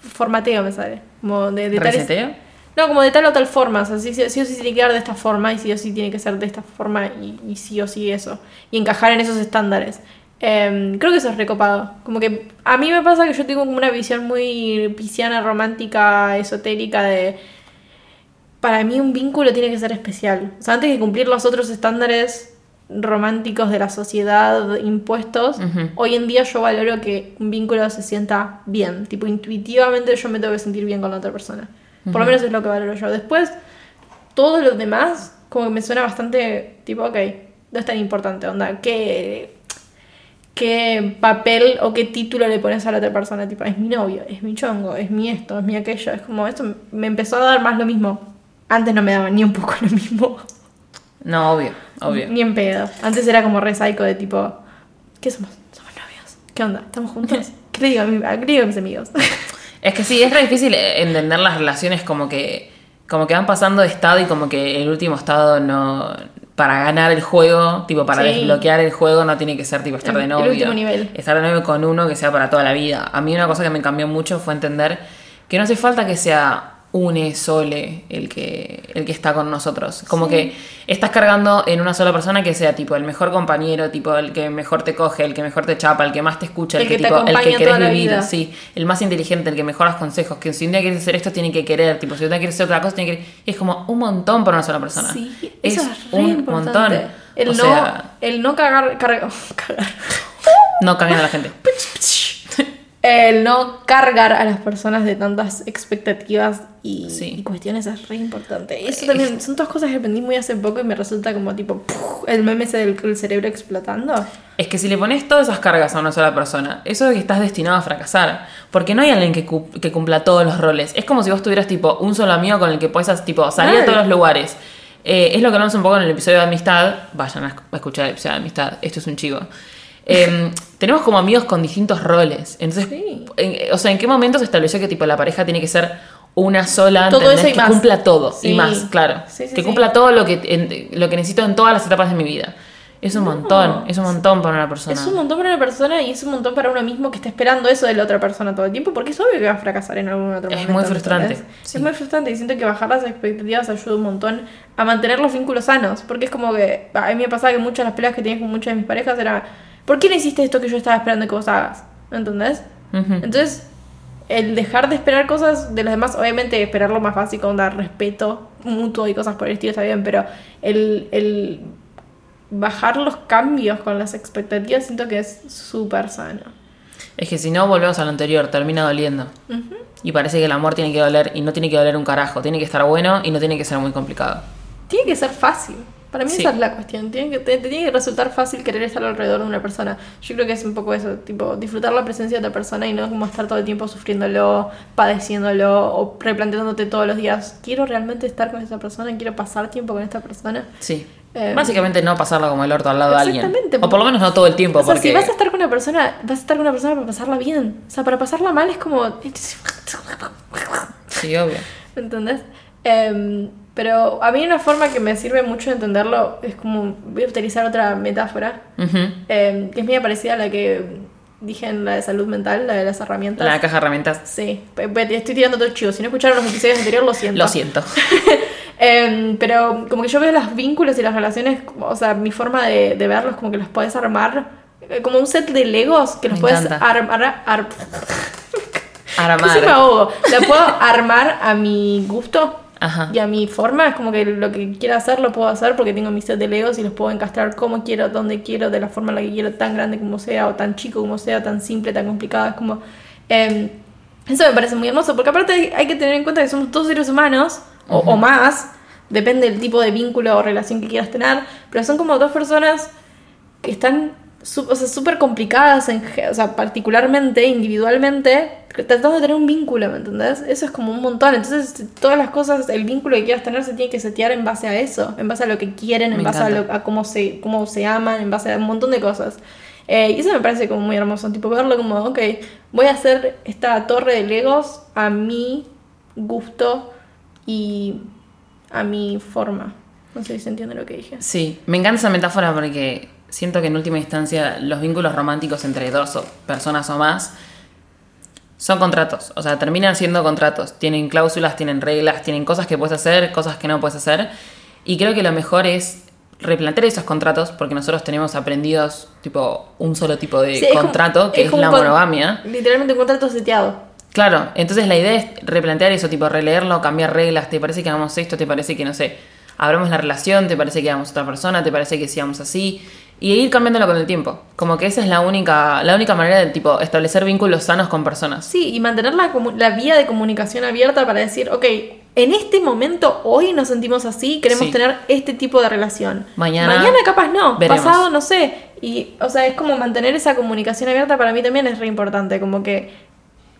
[SPEAKER 2] Formateo me sale. Como de, de tales-. No, como de tal o tal forma. O sea, sí, sí, sí o sí tiene que dar de esta forma y sí o sí tiene que ser de esta forma y, y sí o sí eso. Y encajar en esos estándares. Em, creo que eso es recopado. Como que a mí me pasa que yo tengo como una visión muy pisciana, romántica, esotérica de... Para mí un vínculo tiene que ser especial. O sea, antes de cumplir los otros estándares románticos de la sociedad impuestos, hoy en día yo valoro que un vínculo se sienta bien. Tipo, intuitivamente yo me tengo que sentir bien con la otra persona. Por lo menos es lo que valoro yo. Después, todo lo demás, como que me suena bastante tipo, ok, no es tan importante, onda, ¿qué, qué papel o qué título le pones a la otra persona? Tipo, es mi novio, es mi chongo, es mi esto, es mi aquello. Es como, esto me empezó a dar más lo mismo. antes no me daba ni un poco lo mismo.
[SPEAKER 1] No, obvio, obvio.
[SPEAKER 2] Ni en pedo. Antes era como re psycho de tipo, ¿qué somos? Somos novios. ¿Qué onda? ¿Estamos juntos? ¿Qué le digo a, mi- a- digo mis amigos?
[SPEAKER 1] Es que sí, es re difícil eh, entender las relaciones como que, como que van pasando de estado y como que el último estado no. Para ganar el juego, tipo para
[SPEAKER 2] Sí.
[SPEAKER 1] desbloquear el juego, no tiene que ser tipo estar
[SPEAKER 2] El-
[SPEAKER 1] de
[SPEAKER 2] el
[SPEAKER 1] novio.
[SPEAKER 2] último nivel.
[SPEAKER 1] Estar de novio con uno que sea para toda la vida. A mí una cosa que me cambió mucho fue entender que no hace falta que sea une sole el que, el que está con nosotros. Como que estás cargando en una sola persona que sea tipo el mejor compañero, tipo el que mejor te coge, el que mejor te chapa, el que más te escucha, el,
[SPEAKER 2] El
[SPEAKER 1] que,
[SPEAKER 2] que te
[SPEAKER 1] tipo, el que querés vivir,
[SPEAKER 2] vida.
[SPEAKER 1] sí, el más inteligente, el que mejor das consejos, que si un día quieres hacer esto tiene que querer, tipo si un día quieres hacer otra cosa tiene que es como un montón para una sola persona.
[SPEAKER 2] Sí,
[SPEAKER 1] es
[SPEAKER 2] eso es
[SPEAKER 1] un
[SPEAKER 2] importante.
[SPEAKER 1] montón.
[SPEAKER 2] El
[SPEAKER 1] o
[SPEAKER 2] no,
[SPEAKER 1] sea,
[SPEAKER 2] el no cagar, carga- cagar.
[SPEAKER 1] no caguen a la gente.
[SPEAKER 2] El no cargar a las personas de tantas expectativas y,
[SPEAKER 1] Sí.
[SPEAKER 2] y cuestiones es re importante. Eso también son todas cosas que aprendí muy hace poco y me resulta como tipo el meme ese del el cerebro explotando.
[SPEAKER 1] Es que si le pones todas esas cargas a una sola persona, eso es que estás destinado a fracasar. Porque no hay alguien que, cu- que cumpla todos los roles. Es como si vos tuvieras tipo un solo amigo con el que puedes tipo, salir a todos los lugares. Eh, es lo que hablamos un poco en el episodio de amistad. Vayan a escuchar el episodio de amistad. Esto es un chivo. Em, tenemos como amigos con distintos roles. Entonces,
[SPEAKER 2] Sí.
[SPEAKER 1] en- o sea, ¿en qué momento se estableció que tipo la pareja tiene que ser una sola,
[SPEAKER 2] Todo eso y
[SPEAKER 1] que
[SPEAKER 2] más.
[SPEAKER 1] cumpla todo
[SPEAKER 2] Sí.
[SPEAKER 1] y más, claro.
[SPEAKER 2] Sí,
[SPEAKER 1] que cumpla todo lo que, en- lo que necesito en todas las etapas de mi vida. Es un montón, es un montón para una persona.
[SPEAKER 2] Es un montón para una persona y es un montón para uno mismo que está esperando eso de la otra persona todo el tiempo porque es obvio que va a fracasar en algún otro
[SPEAKER 1] Es
[SPEAKER 2] momento.
[SPEAKER 1] muy frustrante, sí.
[SPEAKER 2] Es muy frustrante y siento que bajar las expectativas ayuda un montón a mantener los vínculos sanos porque es como que a mí me pasaba que muchas de las peleas que tenía con muchas de mis parejas era ¿por qué no hiciste esto que yo estaba esperando que vos hagas? ¿Entendés?
[SPEAKER 1] Ujú.
[SPEAKER 2] Entonces, el dejar de esperar cosas de los demás, obviamente esperar lo más básico, dar respeto mutuo y cosas por el estilo está bien, pero el, el bajar los cambios con las expectativas siento que es súper sano.
[SPEAKER 1] Es que si no volvemos a lo anterior, termina doliendo. Y parece que el amor tiene que doler y no tiene que doler un carajo. Tiene que estar bueno y no tiene que ser muy complicado.
[SPEAKER 2] Tiene que ser fácil. Para mí
[SPEAKER 1] Sí.
[SPEAKER 2] esa es la cuestión. Tiene que, te, te tiene que resultar fácil querer estar alrededor de una persona. Yo creo que es un poco eso, tipo, disfrutar la presencia de otra persona y no como estar todo el tiempo sufriéndolo, padeciéndolo o replanteándote todos los días, ¿quiero realmente estar con esa persona? ¿Quiero pasar tiempo con esta persona?
[SPEAKER 1] Sí.
[SPEAKER 2] Eh,
[SPEAKER 1] Básicamente no pasarla como el orto al lado de alguien.
[SPEAKER 2] Exactamente.
[SPEAKER 1] O por lo menos no todo el tiempo.
[SPEAKER 2] O sea,
[SPEAKER 1] porque...
[SPEAKER 2] si vas a estar con una persona, vas a estar con una persona para pasarla bien. O sea, para pasarla mal es como...
[SPEAKER 1] Sí, obvio.
[SPEAKER 2] ¿Entendés? Em, pero a mí una forma que me sirve mucho de entenderlo es como... Voy a utilizar otra metáfora. Em, que es muy parecida a la que dije en la de salud mental, la de las herramientas.
[SPEAKER 1] La caja de herramientas.
[SPEAKER 2] Sí, estoy tirando todo chivo. Si no escucharon los episodios anteriores, lo siento.
[SPEAKER 1] Lo siento.
[SPEAKER 2] Em, pero como que yo veo los vínculos y las relaciones, o sea, mi forma de, de verlos como que los puedes armar eh, como un set de legos que los
[SPEAKER 1] Me
[SPEAKER 2] puedes armar. ar-
[SPEAKER 1] Armar.
[SPEAKER 2] Casi me ahogo. La puedo armar a mi gusto
[SPEAKER 1] Ajá.
[SPEAKER 2] y a mi forma. Es como que lo que quiera hacer lo puedo hacer porque tengo mi set de legos y los puedo encastrar como quiero, donde quiero, de la forma en la que quiero, tan grande como sea, o tan chico como sea, tan simple, tan complicado. Es como. em, eso me parece muy hermoso, porque aparte hay- que tener en cuenta que somos todos seres humanos, o, o más, depende del tipo de vínculo o relación que quieras tener, pero son como dos personas que están o sea, súper complicadas, en, o sea, particularmente, individualmente, tratando de tener un vínculo, ¿me entendés? Eso es como un montón. Entonces, todas las cosas, el vínculo que quieras tener se tiene que setear en base a eso, en base a lo que quieren, en
[SPEAKER 1] Me
[SPEAKER 2] base a, lo- a cómo, se, cómo se aman, en base a un montón de cosas. Eh, y eso me parece como muy hermoso, tipo verlo como, ok, voy a hacer esta torre de Legos a mi gusto y a mi forma. No sé si se entiende lo que dije.
[SPEAKER 1] Sí, me encanta esa metáfora porque siento que en última instancia los vínculos románticos entre dos o personas o más son contratos. O sea, terminan siendo contratos. Tienen cláusulas, tienen reglas, tienen cosas que puedes hacer, cosas que no puedes hacer. Y creo que lo mejor es replantear esos contratos porque nosotros tenemos aprendidos tipo un solo tipo de
[SPEAKER 2] Sí, es como-
[SPEAKER 1] contrato que es, la monogamia.
[SPEAKER 2] Literalmente un contrato seteado.
[SPEAKER 1] Claro, entonces la idea es replantear eso, tipo releerlo, cambiar reglas, ¿te parece que hagamos esto? ¿Te parece que, no sé, abramos la relación? ¿Te parece que hagamos otra persona? ¿Te parece que sigamos así? Y ir cambiándolo con el tiempo. Como que esa es la única, la única manera de tipo establecer vínculos sanos con personas.
[SPEAKER 2] Sí, y mantener la, la vía de comunicación abierta para decir, ok, en este momento, hoy nos sentimos así, queremos
[SPEAKER 1] Sí.
[SPEAKER 2] tener este tipo de relación.
[SPEAKER 1] Mañana
[SPEAKER 2] Mañana capaz no,
[SPEAKER 1] veremos.
[SPEAKER 2] pasado no sé. Y, o sea, es como mantener esa comunicación abierta para mí también es re importante, como que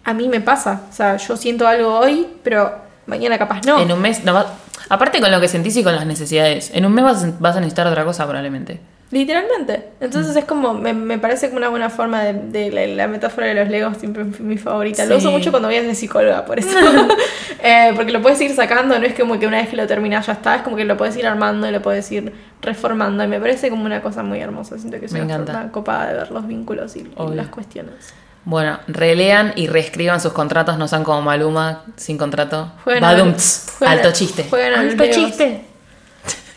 [SPEAKER 2] a mí me pasa. O sea, yo siento algo hoy, pero mañana capaz no.
[SPEAKER 1] En un mes, no Aparte con lo que sentís y con las necesidades. En un mes vas, vas a necesitar otra cosa probablemente.
[SPEAKER 2] Literalmente. Entonces es como, me, me parece como una buena forma de, de la, la metáfora de los legos, siempre mi favorita. Lo
[SPEAKER 1] Sí.
[SPEAKER 2] uso mucho cuando voy a ser psicóloga, por eso. Eh, porque lo puedes ir sacando, no es como que una vez que lo terminas ya está, es como que lo puedes ir armando y lo puedes ir reformando. Y me parece como una cosa muy hermosa. Siento que es
[SPEAKER 1] Me
[SPEAKER 2] una
[SPEAKER 1] encanta.
[SPEAKER 2] forma copada de ver los vínculos y, y las cuestiones.
[SPEAKER 1] Bueno, relean y reescriban sus contratos, no sean como Maluma sin contrato. Badumts. Alto chiste. Alto
[SPEAKER 2] Legos.
[SPEAKER 1] chiste.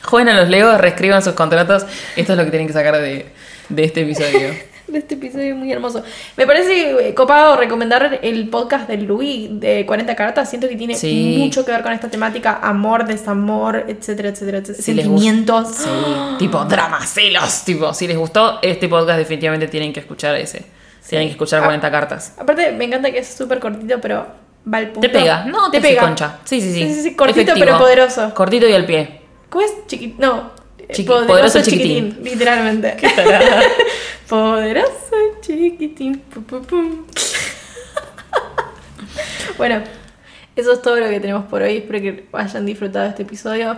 [SPEAKER 1] Jueguen a los Legos, reescriban sus contratos. Esto es lo que tienen que sacar de, de este episodio.
[SPEAKER 2] de este episodio muy hermoso. Me parece eh, copado recomendar el podcast de Louis de 40 cartas. Siento que tiene
[SPEAKER 1] Sí.
[SPEAKER 2] mucho que ver con esta temática: amor, desamor, etcétera, etcétera, etcétera.
[SPEAKER 1] Si
[SPEAKER 2] Sentimientos.
[SPEAKER 1] Sí, tipo drama, celos. Tipo, si les gustó este podcast, definitivamente tienen que escuchar ese. Tienen que escuchar
[SPEAKER 2] Ah.
[SPEAKER 1] 40 cartas.
[SPEAKER 2] Aparte, me encanta que es súper cortito, pero va al punto.
[SPEAKER 1] Te pega. No,
[SPEAKER 2] te
[SPEAKER 1] te
[SPEAKER 2] pega.
[SPEAKER 1] concha. Sí, sí, sí.
[SPEAKER 2] Sí, sí, sí, cortito
[SPEAKER 1] Efectivo.
[SPEAKER 2] pero poderoso.
[SPEAKER 1] Cortito y al pie.
[SPEAKER 2] ¿Cómo es chiquitín? No. eh,
[SPEAKER 1] Chiqui-
[SPEAKER 2] poderoso,
[SPEAKER 1] poderoso
[SPEAKER 2] chiquitín,
[SPEAKER 1] chiquitín.
[SPEAKER 2] Literalmente. poderoso chiquitín. Pum, pum, pum. bueno, eso es todo lo que tenemos por hoy. Espero que hayan disfrutado este episodio.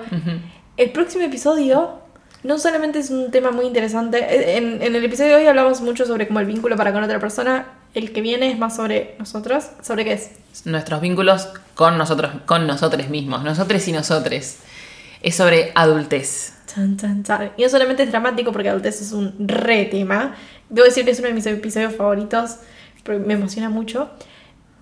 [SPEAKER 2] El próximo episodio no solamente es un tema muy interesante. eh, En, en el episodio de hoy hablamos mucho sobre como el vínculo para con otra persona. El que viene es más sobre nosotros. ¿Sobre qué es?
[SPEAKER 1] Nuestros vínculos con nosotros, con nosotros mismos. Nosotros y nosotres. Es sobre adultez.
[SPEAKER 2] Y no solamente es dramático porque adultez es un re tema. Debo decir que es uno de mis episodios favoritos. Porque me emociona mucho.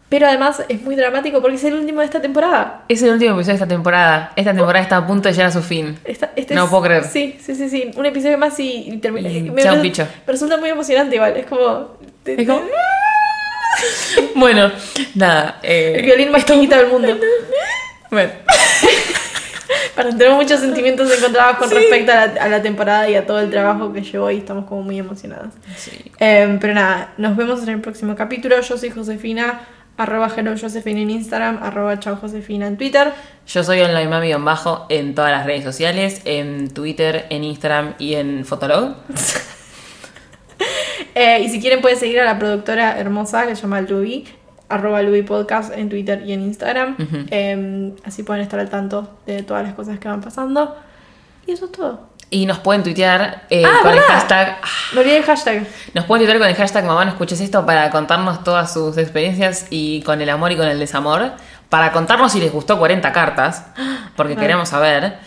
[SPEAKER 2] Pero además es muy dramático porque es el último de esta temporada.
[SPEAKER 1] Es el último episodio de esta temporada. Esta temporada está a punto de llegar a su fin.
[SPEAKER 2] Esta- este
[SPEAKER 1] No
[SPEAKER 2] es-
[SPEAKER 1] puedo creer.
[SPEAKER 2] Sí, sí, sí, sí. Un episodio más y, y termina.
[SPEAKER 1] Y
[SPEAKER 2] me,
[SPEAKER 1] chao,
[SPEAKER 2] resu-
[SPEAKER 1] bicho.
[SPEAKER 2] me resulta muy emocionante igual. Es como.
[SPEAKER 1] Es como- Bueno, nada. eh,
[SPEAKER 2] El violín más chiquito del mundo.
[SPEAKER 1] bueno.
[SPEAKER 2] Para tener muchos sentimientos encontrados con
[SPEAKER 1] Sí.
[SPEAKER 2] respecto a la, a la temporada y a todo el trabajo que llevó y estamos como muy emocionados.
[SPEAKER 1] Sí.
[SPEAKER 2] Eh, pero nada, nos vemos en el próximo capítulo. Yo soy Josefina, arroba hello Josefina en Instagram, arroba chao Josefina en Twitter.
[SPEAKER 1] Yo soy online mami bajo en todas las redes sociales, en Twitter, en Instagram y en Fotolog.
[SPEAKER 2] Eh, y si quieren pueden seguir a la productora hermosa que se llama Luby, arroba Podcast en Twitter y en Instagram.
[SPEAKER 1] Ujú.
[SPEAKER 2] Eh, así pueden estar al tanto de todas las cosas que van pasando. Y eso es todo.
[SPEAKER 1] Y nos pueden tuitear eh,
[SPEAKER 2] Ah,
[SPEAKER 1] con el
[SPEAKER 2] ¿verdad?
[SPEAKER 1] hashtag.
[SPEAKER 2] Me olvidé el hashtag.
[SPEAKER 1] Nos pueden tuitear con el hashtag mamá no escuches esto para contarnos todas sus experiencias y con el amor y con el desamor. Para contarnos si les gustó 40 cartas, porque
[SPEAKER 2] Vale.
[SPEAKER 1] queremos saber.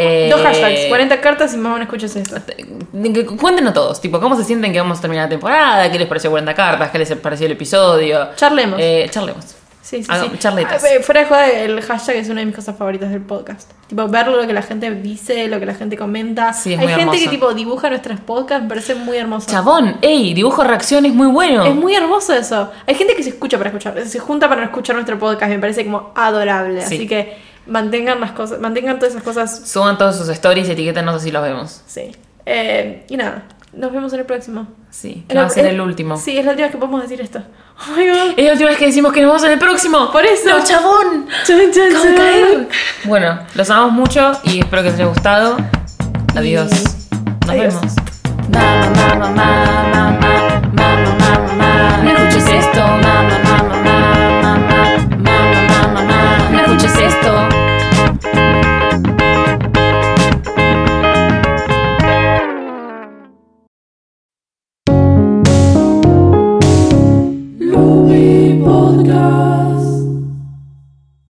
[SPEAKER 1] Eh,
[SPEAKER 2] Dos hashtags, 40 cartas y mamá no escuches esto.
[SPEAKER 1] que- Cuéntenos todos, tipo, cómo se sienten que vamos a terminar la temporada, qué les pareció 40 cartas, qué les pareció el episodio.
[SPEAKER 2] Charlemos.
[SPEAKER 1] Eh, charlemos.
[SPEAKER 2] Sí, sí,
[SPEAKER 1] Hagamos
[SPEAKER 2] sí.
[SPEAKER 1] charletas.
[SPEAKER 2] Ah, eh, Fuera de joda, el hashtag es una de mis cosas favoritas del podcast. Tipo, ver lo que la gente dice, lo que la gente comenta.
[SPEAKER 1] Sí, es
[SPEAKER 2] Hay
[SPEAKER 1] muy
[SPEAKER 2] gente que
[SPEAKER 1] hermoso.
[SPEAKER 2] tipo dibuja nuestros podcasts, me parece muy hermoso.
[SPEAKER 1] Chabón, ey, dibujo reacción es muy bueno.
[SPEAKER 2] Es muy hermoso eso. Hay gente que se escucha para escuchar, se junta para escuchar nuestro podcast, me parece como adorable.
[SPEAKER 1] Sí.
[SPEAKER 2] Así que mantengan las cosas, mantengan todas esas cosas.
[SPEAKER 1] Suban todos sus stories y etiquétenos así los vemos.
[SPEAKER 2] Sí. Eh, y nada, nos vemos en el próximo.
[SPEAKER 1] Sí, que va a ser el último.
[SPEAKER 2] Sí, es la última vez que podemos decir esto. Oh my god.
[SPEAKER 1] Es la última vez que decimos que nos vemos en el próximo.
[SPEAKER 2] Por eso.
[SPEAKER 1] No, chabón. Acabo de
[SPEAKER 2] chan.
[SPEAKER 1] caer. Bueno, los amamos mucho y espero que les haya gustado. Adiós. Nos
[SPEAKER 2] Adiós.
[SPEAKER 1] vemos.